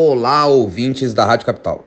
Olá, ouvintes da Rádio Capital.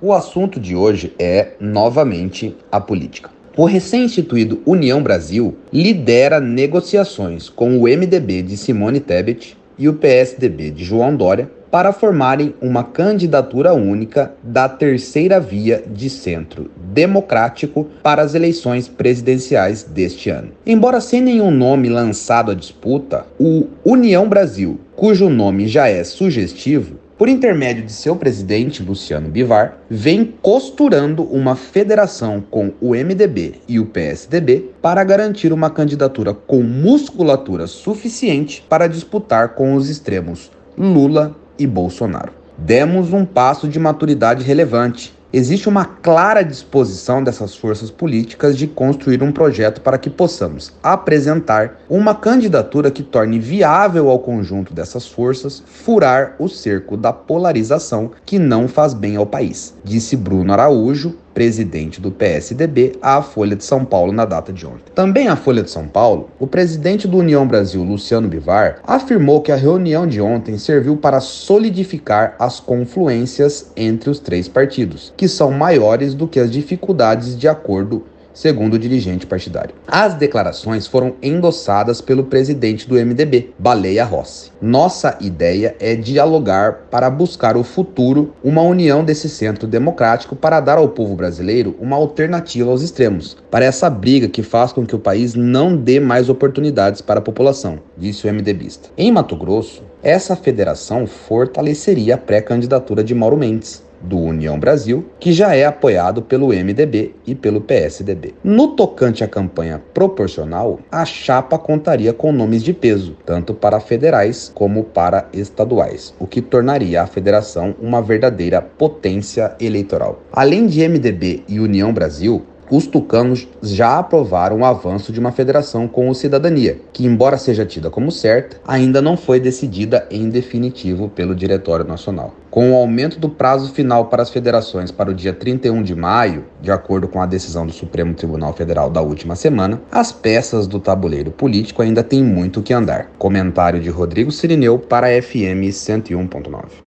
O assunto de hoje é, novamente, a política. O recém-instituído União Brasil lidera negociações com o MDB de Simone Tebet e o PSDB de João Dória para formarem uma candidatura única da terceira via de centro democrático para as eleições presidenciais deste ano. Embora sem nenhum nome lançado à disputa, o União Brasil, cujo nome já é sugestivo, por intermédio de seu presidente, Luciano Bivar, vem costurando uma federação com o MDB e o PSDB para garantir uma candidatura com musculatura suficiente para disputar com os extremos Lula e Bolsonaro. Demos um passo de maturidade relevante existe uma clara disposição dessas forças políticas de construir um projeto para que possamos apresentar uma candidatura que torne viável ao conjunto dessas forças furar o cerco da polarização que não faz bem ao país, disse Bruno Araújo, presidente do PSDB, à Folha de São Paulo na data de ontem. Também à Folha de São Paulo, o presidente do União Brasil, Luciano Bivar, afirmou que a reunião de ontem serviu para solidificar as confluências entre os três partidos, que são maiores do que as dificuldades de acordo segundo o dirigente partidário. As declarações foram endossadas pelo presidente do MDB, Baleia Rossi. Nossa ideia é dialogar para buscar o futuro, uma união desse centro democrático para dar ao povo brasileiro uma alternativa aos extremos, para essa briga que faz com que o país não dê mais oportunidades para a população, disse o MDBista. Em Mato Grosso, essa federação fortaleceria a pré-candidatura de Mauro Mendes do União Brasil, que já é apoiado pelo MDB e pelo PSDB. No tocante à campanha proporcional, a chapa contaria com nomes de peso, tanto para federais como para estaduais, o que tornaria a federação uma verdadeira potência eleitoral. Além de MDB e União Brasil, os tucanos já aprovaram o avanço de uma federação com o Cidadania, que, embora seja tida como certa, ainda não foi decidida em definitivo pelo Diretório Nacional. Com o aumento do prazo final para as federações para o dia 31 de maio, de acordo com a decisão do Supremo Tribunal Federal da última semana, as peças do tabuleiro político ainda têm muito que andar. Comentário de Rodrigo Sirineu para FM 101.9.